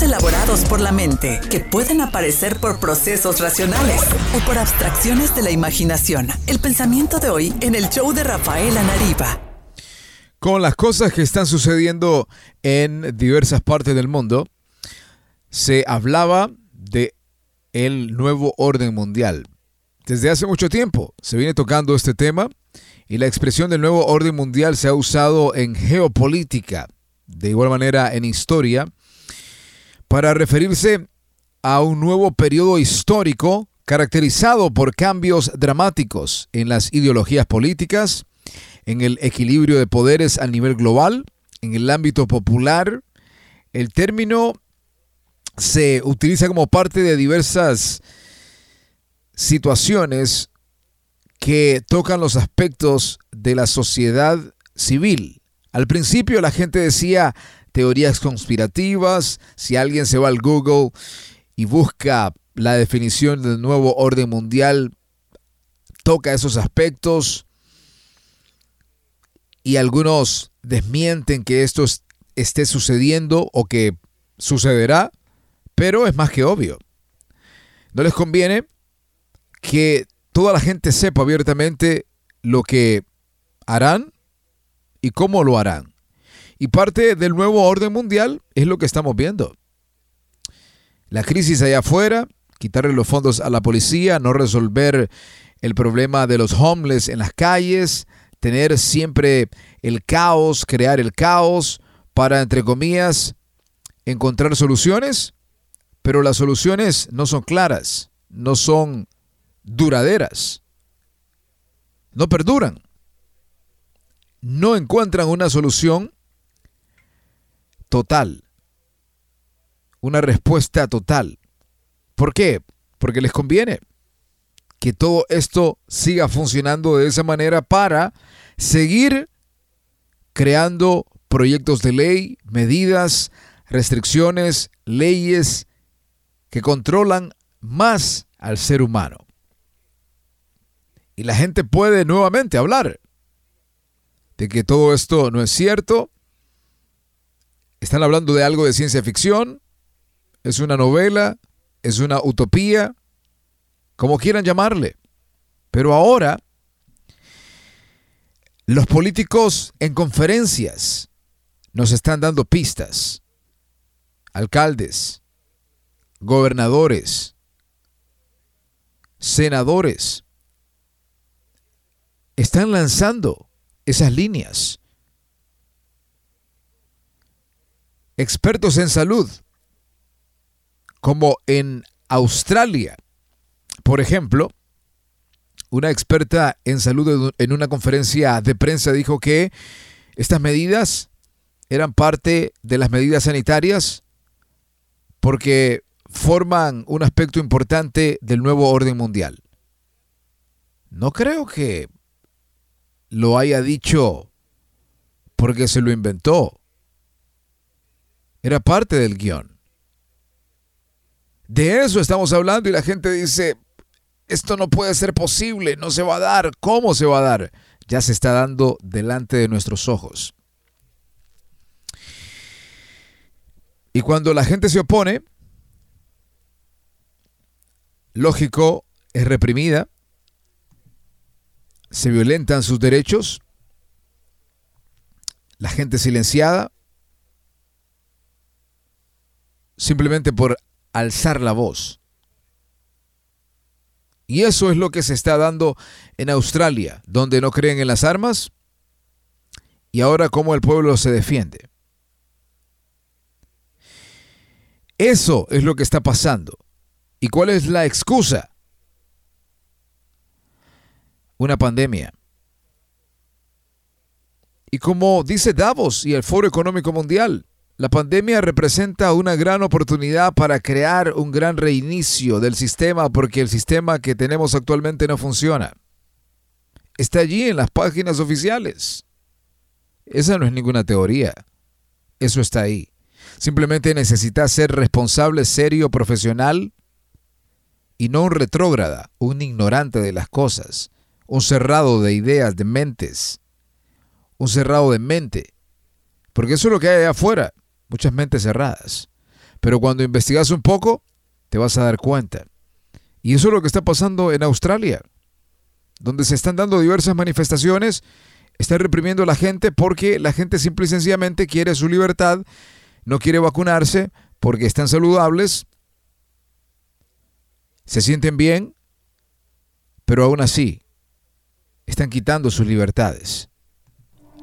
Elaborados por la mente que pueden aparecer por procesos racionales o por abstracciones de la imaginación. El pensamiento de hoy en el show de Rafael Anariba. Con las cosas que están sucediendo en diversas partes del mundo, se hablaba de el nuevo orden mundial. Desde hace mucho tiempo se viene tocando este tema y la expresión del nuevo orden mundial se ha usado en geopolítica, de igual manera en historia, para referirse a un nuevo periodo histórico caracterizado por cambios dramáticos en las ideologías políticas, en el equilibrio de poderes a nivel global, en el ámbito popular. El término se utiliza como parte de diversas situaciones que tocan los aspectos de la sociedad civil. Al principio la gente decía teorías conspirativas, si alguien se va al Google y busca la definición del nuevo orden mundial, toca esos aspectos y algunos desmienten que esto esté sucediendo o que sucederá, pero es más que obvio. No les conviene que toda la gente sepa abiertamente lo que harán y cómo lo harán. Y parte del nuevo orden mundial es lo que estamos viendo. La crisis allá afuera, quitarle los fondos a la policía, no resolver el problema de los homeless en las calles, tener siempre el caos, crear el caos para, entre comillas, encontrar soluciones, pero las soluciones no son claras, no son duraderas, no perduran, no encuentran una solución total. Una respuesta total. ¿Por qué? Porque les conviene que todo esto siga funcionando de esa manera para seguir creando proyectos de ley, medidas, restricciones, leyes que controlan más al ser humano. Y la gente puede nuevamente hablar de que todo esto no es cierto, están hablando de algo de ciencia ficción, es una novela, es una utopía, como quieran llamarle. Pero ahora, los políticos en conferencias nos están dando pistas. Alcaldes, gobernadores, senadores, están lanzando esas líneas. Expertos en salud, como en Australia, por ejemplo, una experta en salud en una conferencia de prensa dijo que estas medidas eran parte de las medidas sanitarias porque forman un aspecto importante del nuevo orden mundial. No creo que lo haya dicho porque se lo inventó. Era parte del guion. De eso estamos hablando y la gente dice, esto no puede ser posible, no se va a dar, ¿cómo se va a dar? Ya se está dando delante de nuestros ojos. Y cuando la gente se opone, lógico, es reprimida, se violentan sus derechos, la gente silenciada, simplemente por alzar la voz. Y eso es lo que se está dando en Australia, donde no creen en las armas y ahora cómo el pueblo se defiende. Eso es lo que está pasando. ¿Y cuál es la excusa? Una pandemia. Y como dice Davos y el Foro Económico Mundial, la pandemia representa una gran oportunidad para crear un gran reinicio del sistema porque el sistema que tenemos actualmente no funciona. Está allí en las páginas oficiales. Esa no es ninguna teoría. Eso está ahí. Simplemente necesitas ser responsable, serio, profesional y no un retrógrada, un ignorante de las cosas, un cerrado de ideas, de mentes, un cerrado de mente. Porque eso es lo que hay allá afuera muchas mentes cerradas. Pero cuando investigas un poco, te vas a dar cuenta. Y eso es lo que está pasando en Australia, donde se están dando diversas manifestaciones, están reprimiendo a la gente porque la gente simple y sencillamente quiere su libertad, no quiere vacunarse porque están saludables, se sienten bien, pero aún así están quitando sus libertades.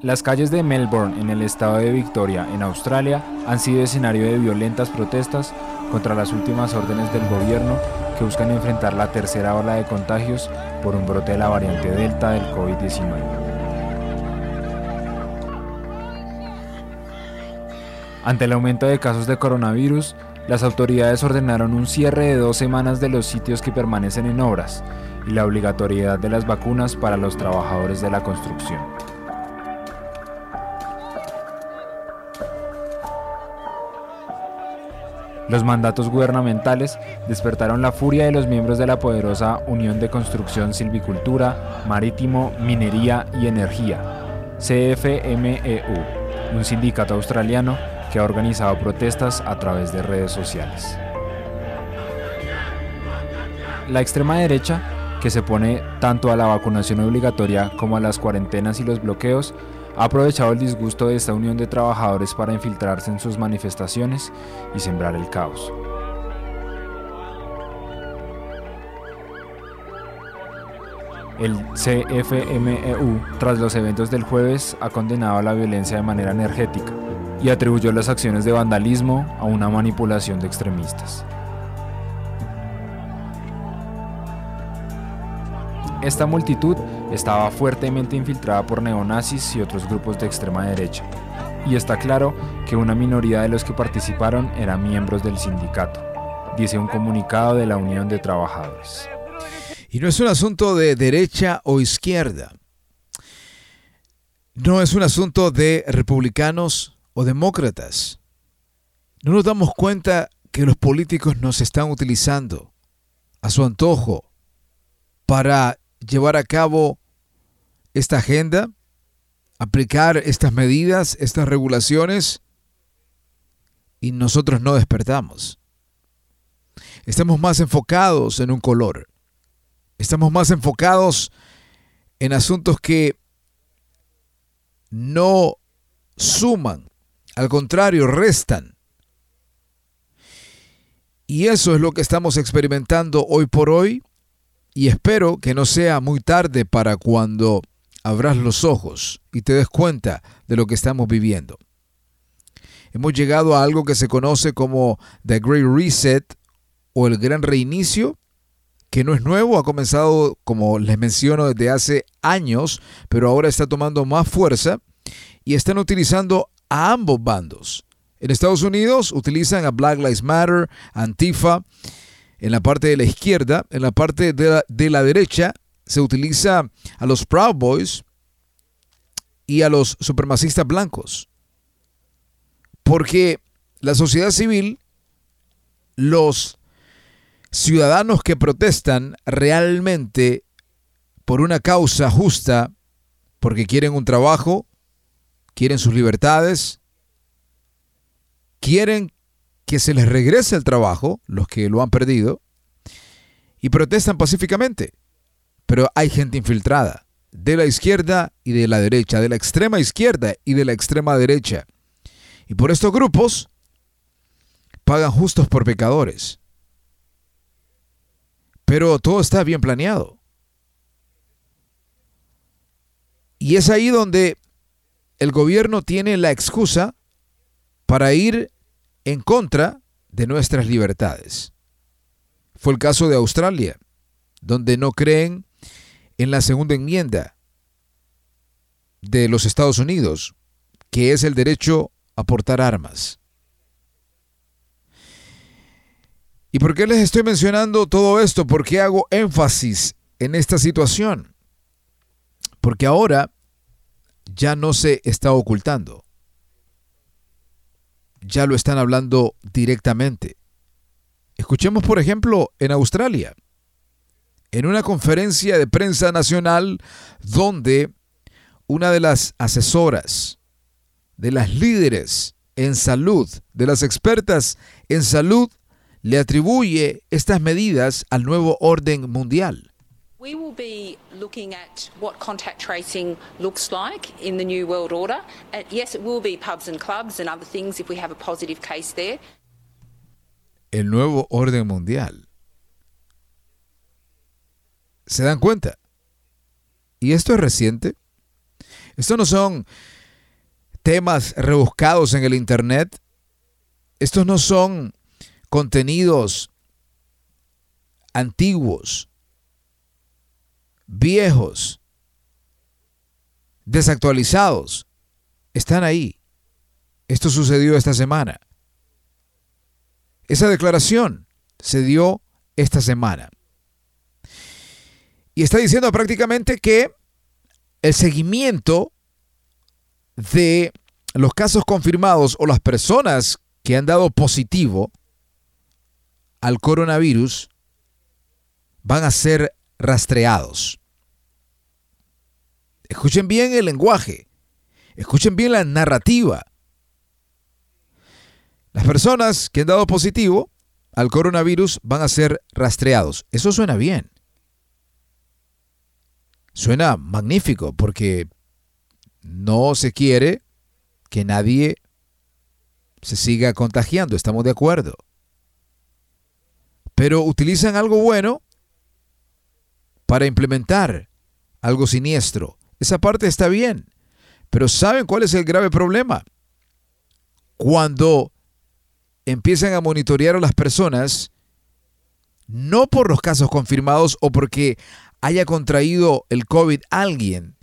Las calles de Melbourne, en el estado de Victoria, en Australia, han sido escenario de violentas protestas contra las últimas órdenes del gobierno que buscan enfrentar la tercera ola de contagios por un brote de la variante Delta del COVID-19. Ante el aumento de casos de coronavirus, las autoridades ordenaron un cierre de dos semanas de los sitios que permanecen en obras y la obligatoriedad de las vacunas para los trabajadores de la construcción. Los mandatos gubernamentales despertaron la furia de los miembros de la poderosa Unión de Construcción Silvicultura, Marítimo, Minería y Energía, CFMEU, un sindicato australiano que ha organizado protestas a través de redes sociales. La extrema derecha, que se pone tanto a la vacunación obligatoria como a las cuarentenas y los bloqueos, ha aprovechado el disgusto de esta unión de trabajadores para infiltrarse en sus manifestaciones y sembrar el caos. El CFMEU, tras los eventos del jueves, ha condenado la violencia de manera energética y atribuyó las acciones de vandalismo a una manipulación de extremistas. Esta multitud estaba fuertemente infiltrada por neonazis y otros grupos de extrema derecha, y está claro que una minoría de los que participaron eran miembros del sindicato, dice un comunicado de la Unión de Trabajadores. Y no es un asunto de derecha o izquierda. No es un asunto de republicanos o demócratas. No nos damos cuenta que los políticos nos están utilizando a su antojo para llevar a cabo esta agenda, aplicar estas medidas, estas regulaciones, y nosotros no despertamos. Estamos más enfocados en un color. Estamos más enfocados en asuntos que no suman, al contrario, restan. Y eso es lo que estamos experimentando hoy por hoy y espero que no sea muy tarde para cuando abras los ojos y te des cuenta de lo que estamos viviendo. Hemos llegado a algo que se conoce como The Great Reset o el Gran Reinicio, que no es nuevo, ha comenzado, como les menciono, desde hace años, pero ahora está tomando más fuerza y están utilizando a ambos bandos. En Estados Unidos utilizan a Black Lives Matter, Antifa, en la parte de la izquierda, en la parte de la, derecha se utiliza a los Proud Boys y a los supremacistas blancos. Porque la sociedad civil, los ciudadanos que protestan realmente por una causa justa, porque quieren un trabajo, quieren sus libertades, quieren que se les regrese el trabajo, los que lo han perdido, y protestan pacíficamente. Pero hay gente infiltrada, de la izquierda y de la derecha, de la extrema izquierda y de la extrema derecha. Y por estos grupos pagan justos por pecadores. Pero todo está bien planeado. Y es ahí donde el gobierno tiene la excusa para ir en contra de nuestras libertades. Fue el caso de Australia, donde no creen en la segunda enmienda de los Estados Unidos, que es el derecho a portar armas. ¿Y por qué les estoy mencionando todo esto? ¿Por qué hago énfasis en esta situación? Porque ahora ya no se está ocultando ya lo están hablando directamente. Escuchemos, por ejemplo, en Australia, en una conferencia de prensa nacional donde una de las asesoras, de las líderes en salud, de las expertas en salud, le atribuye estas medidas al nuevo orden mundial. We will be looking at what contact tracing looks like in the new world order. Uh, yes, it will be pubs and clubs and other things if we have a positive case there. El nuevo orden mundial. ¿Se dan cuenta? ¿Y esto es reciente? Estos no son temas rebuscados en el Internet. Estos no son contenidos antiguos, viejos, desactualizados. Están ahí. Esto sucedió esta semana. Esa declaración se dio esta semana. Y está diciendo prácticamente que el seguimiento de los casos confirmados o las personas que han dado positivo al coronavirus van a ser rastreados. Escuchen bien el lenguaje, escuchen bien la narrativa. Las personas que han dado positivo al coronavirus van a ser rastreados. Eso suena bien. Suena magnífico porque no se quiere que nadie se siga contagiando, estamos de acuerdo. Pero utilizan algo bueno para implementar algo siniestro. Esa parte está bien. Pero ¿saben cuál es el grave problema? Cuando empiezan a monitorear a las personas, no por los casos confirmados o porque haya contraído el COVID alguien,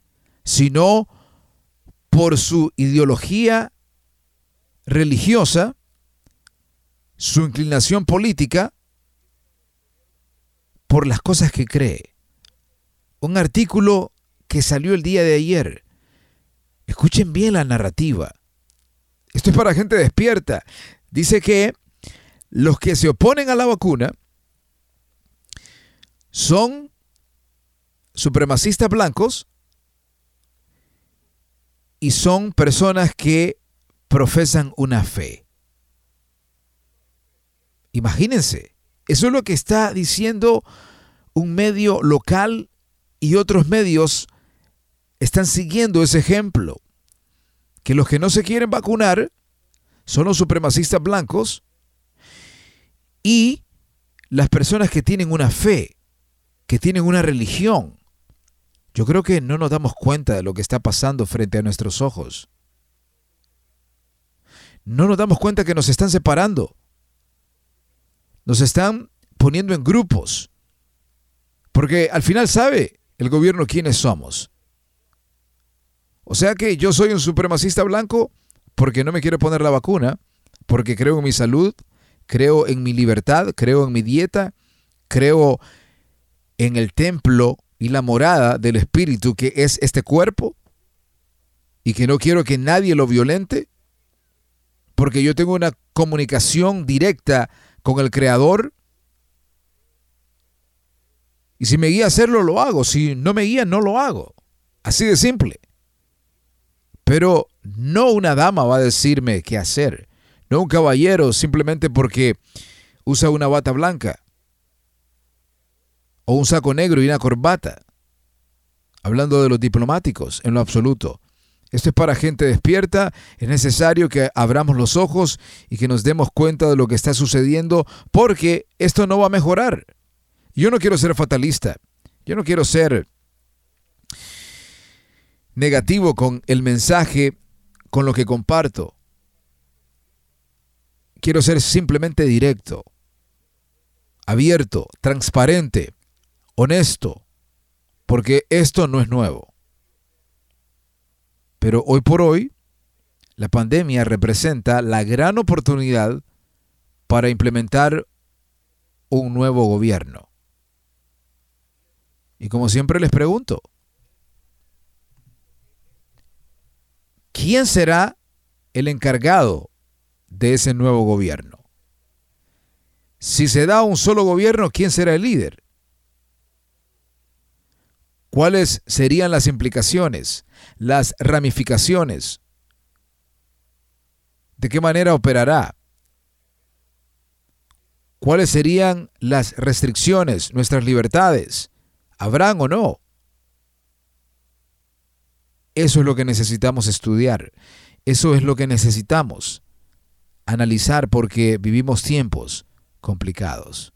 sino por su ideología religiosa, su inclinación política, por las cosas que cree. Un artículo que salió el día de ayer. Escuchen bien la narrativa. Esto es para gente despierta. Dice que los que se oponen a la vacuna son supremacistas blancos y son personas que profesan una fe. Imagínense, eso es lo que está diciendo un medio local y otros medios están siguiendo ese ejemplo. Que los que no se quieren vacunar son los supremacistas blancos y las personas que tienen una fe, que tienen una religión. Yo creo que no nos damos cuenta de lo que está pasando frente a nuestros ojos. No nos damos cuenta que nos están separando. Nos están poniendo en grupos. Porque al final sabe el gobierno quiénes somos. Sea que yo soy un supremacista blanco porque no me quiero poner la vacuna, porque creo en mi salud, creo en mi libertad, creo en mi dieta, creo en el templo y la morada del Espíritu que es este cuerpo y que no quiero que nadie lo violente, porque yo tengo una comunicación directa con el Creador. Y si me guía a hacerlo, lo hago. Si no me guía, no lo hago. Así de simple. Pero no una dama va a decirme qué hacer. No un caballero simplemente porque usa una bata blanca o un saco negro y una corbata. Hablando de los diplomáticos, en lo absoluto. Esto es para gente despierta. Es necesario que abramos los ojos y que nos demos cuenta de lo que está sucediendo porque esto no va a mejorar. Yo no quiero ser fatalista. Yo no quiero ser negativo con el mensaje, con lo que comparto. Quiero ser simplemente directo, abierto, transparente honesto, porque esto no es nuevo. Pero hoy por hoy, la pandemia representa la gran oportunidad para implementar un nuevo gobierno. Y como siempre les pregunto, ¿quién será el encargado de ese nuevo gobierno? Si se da un solo gobierno, ¿quién será el líder? ¿Cuáles serían las implicaciones, las ramificaciones? ¿De qué manera operará? ¿Cuáles serían las restricciones, nuestras libertades? ¿Habrán o no? Eso es lo que necesitamos estudiar. Eso es lo que necesitamos analizar porque vivimos tiempos complicados.